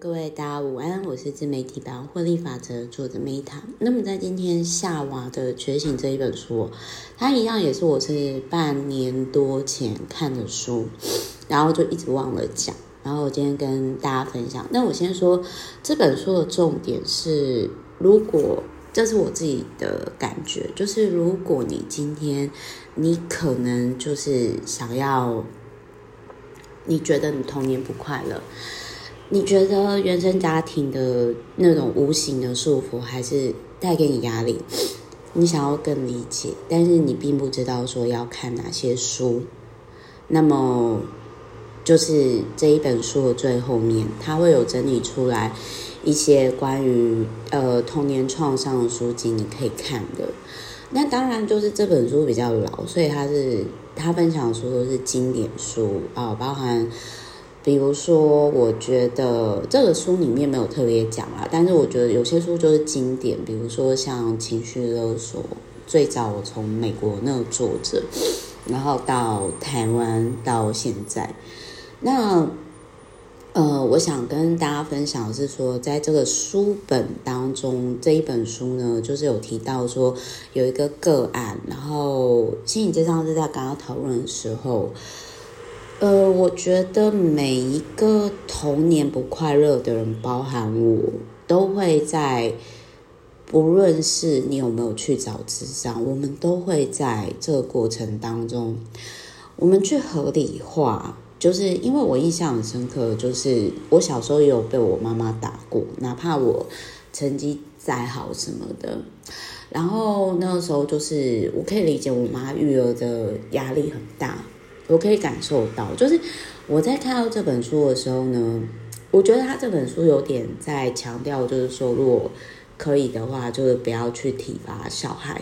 各位大家午安，我是自媒体版获利法则作者 Meta。那么在今天夏娃的觉醒这一本书，它一样也是我是半年多前看的书，然后就一直忘了讲，然后我今天跟大家分享。那我先说这本书的重点是，如果这是我自己的感觉，就是如果你今天你可能就是想要，你觉得你童年不快乐。你觉得原生家庭的那种无形的束缚，还是带给你压力？你想要更理解，但是你并不知道说要看哪些书。那么，就是这一本书的最后面，它会有整理出来一些关于呃童年创伤的书籍，你可以看的。那当然就是这本书比较老，所以它是它分享的书都是经典书啊，包含。比如说，我觉得这个书里面没有特别讲啊，但是我觉得有些书就是经典，比如说像情绪勒索，最早我从美国那个作者，然后到台湾到现在，那呃，我想跟大家分享的是说，在这个书本当中，这一本书呢，就是有提到说有一个个案，然后心理咨商是在刚刚讨论的时候。呃，我觉得每一个童年不快乐的人，包含我，都会在，不论是你有没有去找智商，我们都会在这个过程当中，我们去合理化，就是因为我印象很深刻，就是我小时候也有被我妈妈打过，哪怕我成绩再好什么的，然后那个时候就是我可以理解我妈育儿的压力很大。我可以感受到，就是我在看到这本书的时候呢，我觉得他这本书有点在强调，就是说，如果可以的话，就是不要去体罚小孩，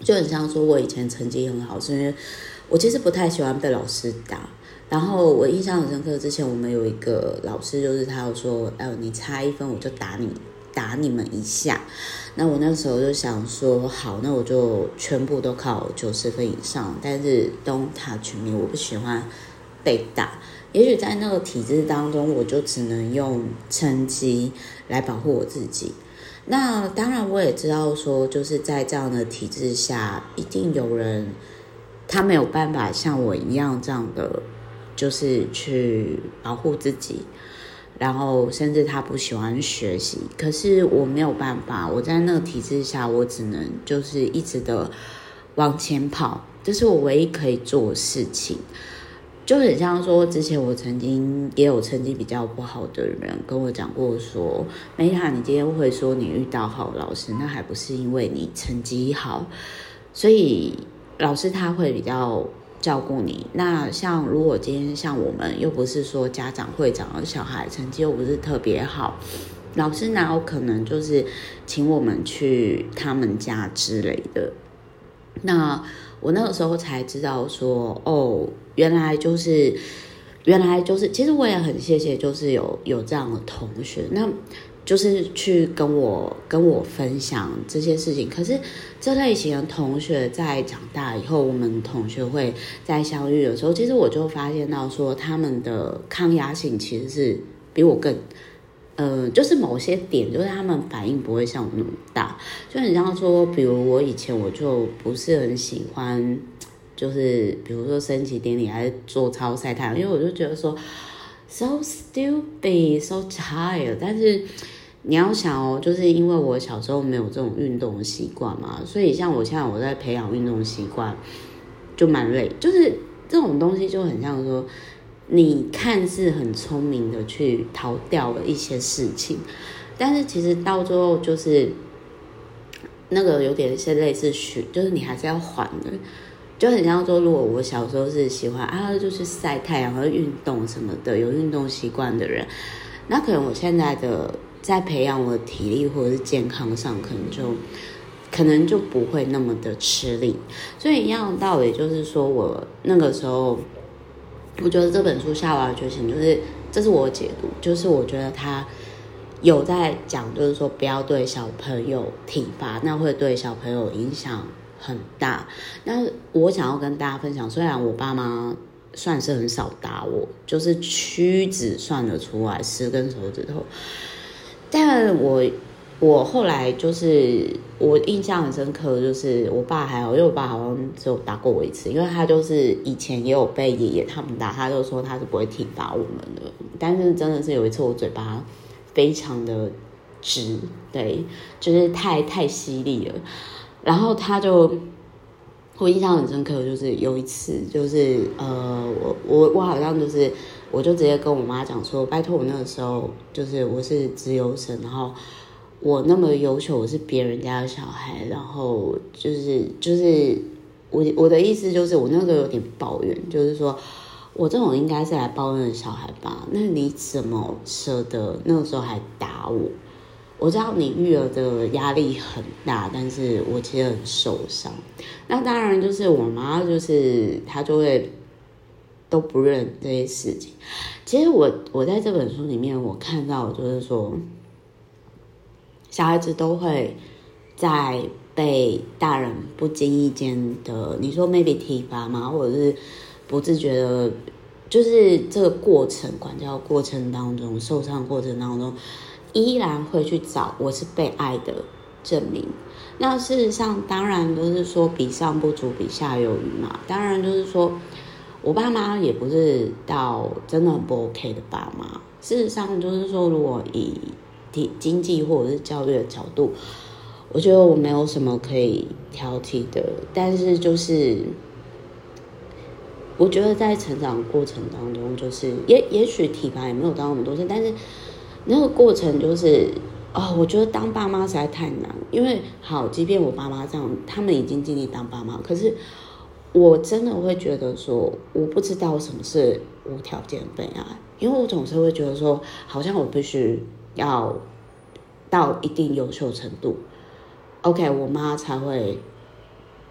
就很像说，我以前成绩很好，是因为我其实不太喜欢被老师打。然后我印象很深刻，之前我们有一个老师，就是他有说，哎，你差一分我就打你。打你们一下，那我那时候就想说，好，那我就全部都考九十分以上。但是 don't touch me，我不喜欢被打。也许在那个体制当中，我就只能用成绩来保护我自己。那当然，我也知道说，就是在这样的体制下，一定有人他没有办法像我一样这样的，就是去保护自己。然后，甚至他不喜欢学习，可是我没有办法。我在那个体制下，我只能就是一直的往前跑，这是我唯一可以做的事情。就很像说，之前我曾经也有成绩比较不好的人跟我讲过说：“Meta，你今天会说你遇到好老师，那还不是因为你成绩好，所以老师他会比较。”照顾你，那像如果今天像我们又不是说家长会长的小孩，成绩又不是特别好，老师哪有可能就是请我们去他们家之类的？那我那个时候才知道说，哦，原来就是原来就是，其实我也很谢谢，就是有有这样的同学那。就是去跟我跟我分享这些事情，可是这类型的同学在长大以后，我们同学会在相遇的时候，其实我就发现到说，他们的抗压性其实是比我更，呃，就是某些点，就是他们反应不会像我那么大。就很像说，比如我以前我就不是很喜欢，就是比如说升旗典礼还是做操晒太阳，因为我就觉得说 so stupid, so tired，但是。你要想哦，就是因为我小时候没有这种运动的习惯嘛，所以像我现在我在培养运动习惯，就蛮累。就是这种东西就很像说，你看似很聪明的去逃掉了一些事情，但是其实到最后就是那个有点是类似学，就是你还是要还的。就很像说，如果我小时候是喜欢啊，就是晒太阳和运动什么的，有运动习惯的人，那可能我现在的。在培养我的体力或者是健康上，可能就可能就不会那么的吃力。所以一样道理，就是说我那个时候，我觉得这本书《夏娃的觉醒》就是这是我解读，就是我觉得他有在讲，就是说不要对小朋友体罚，那会对小朋友影响很大。那我想要跟大家分享，虽然我爸妈算是很少打我，就是屈指算得出来十根手指头。但我我后来就是我印象很深刻，就是我爸还好，因为我爸好像只有打过我一次，因为他就是以前也有被爷爷他们打，他就说他是不会体罚我们的。但是真的是有一次我嘴巴非常的直，对，就是太太犀利了，然后他就。我印象很深刻，就是有一次，就是呃，我我我好像就是，我就直接跟我妈讲说，拜托我那个时候就是我是资优生，然后我那么优秀，我是别人家的小孩，然后就是就是我我的意思就是，我那时候有点抱怨，就是说我这种应该是来抱怨的小孩吧？那你怎么舍得那个时候还打我？我知道你育儿的压力很大，但是我其实很受伤。那当然就是我妈，就是她就会都不认这些事情。其实我我在这本书里面，我看到就是说，小孩子都会在被大人不经意间的，你说 maybe 体罚嘛？或者是不自觉的，就是这个过程管教过程当中，受伤过程当中。依然会去找我是被爱的证明。那事实上，当然都是说比上不足，比下有余嘛。当然就是说，我爸妈也不是到真的很不 OK 的爸妈。事实上，就是说，如果以经经济或者是教育的角度，我觉得我没有什么可以挑剔的。但是就是，我觉得在成长过程当中，就是也也许体罚也没有当那么多次，但是。那个过程就是，哦，我觉得当爸妈实在太难。因为好，即便我爸妈这样，他们已经尽力当爸妈，可是我真的会觉得说，我不知道什么是无条件被爱，因为我总是会觉得说，好像我必须要到一定优秀程度，OK，我妈才会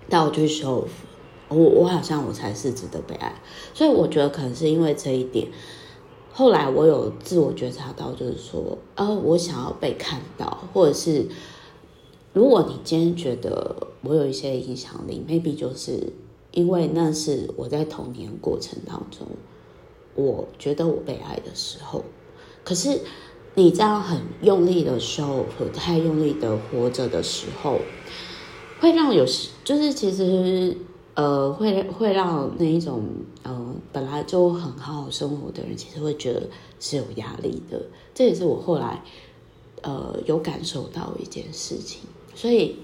带我去修复，我我好像我才是值得被爱。所以我觉得可能是因为这一点。后来我有自我觉察到，就是说，呃，我想要被看到，或者是，如果你今天觉得我有一些影响力，maybe 就是因为那是我在童年过程当中，我觉得我被爱的时候。可是你这样很用力的时候，和太用力的活着的时候，会让有时就是其实。呃，会会让那一种呃本来就很好好生活的人，其实会觉得是有压力的。这也是我后来呃有感受到一件事情。所以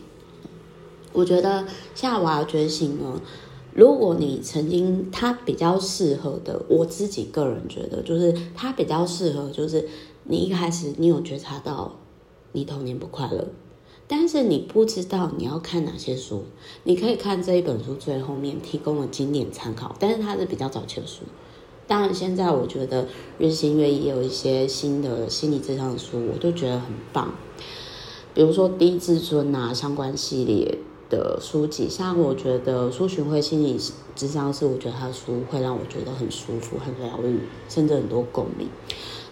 我觉得夏娃觉醒呢，如果你曾经他比较适合的，我自己个人觉得就是他比较适合，就是你一开始你有觉察到你童年不快乐。但是你不知道你要看哪些书，你可以看这一本书最后面提供了经典参考，但是它是比较早期的书。当然，现在我觉得日新月异，有一些新的心理咨商的书，我都觉得很棒。比如说低自尊啊相关系列的书籍，像我觉得苏洵慧心理智商是，我觉得他的书会让我觉得很舒服、很疗愈，甚至很多共鸣。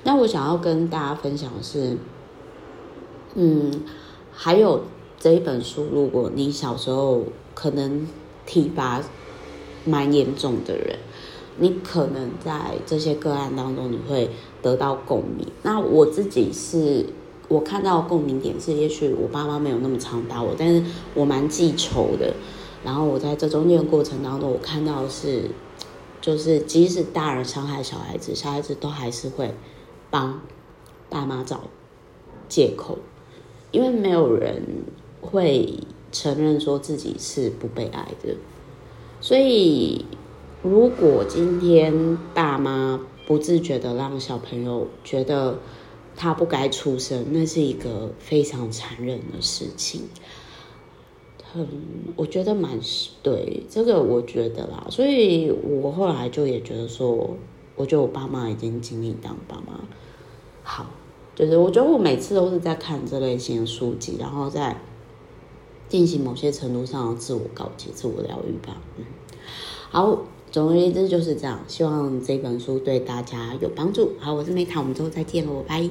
那我想要跟大家分享的是，嗯。还有这一本书，如果你小时候可能体罚蛮严重的人，你可能在这些个案当中，你会得到共鸣。那我自己是，我看到共鸣点是，也许我爸妈没有那么常打我，但是我蛮记仇的。然后我在这中间的过程当中，我看到是，就是即使大人伤害小孩子，小孩子都还是会帮爸妈找借口。因为没有人会承认说自己是不被爱的，所以如果今天爸妈不自觉的让小朋友觉得他不该出生，那是一个非常残忍的事情。很，我觉得蛮是对这个，我觉得啦，所以我后来就也觉得说，我觉得我爸妈已经尽力当爸妈好。就是我觉得我每次都是在看这类型的书籍，然后在进行某些程度上的自我告诫、自我疗愈吧。嗯，好，总而言之就是这样。希望这本书对大家有帮助。好，我是梅塔，我们之后再见喽，拜。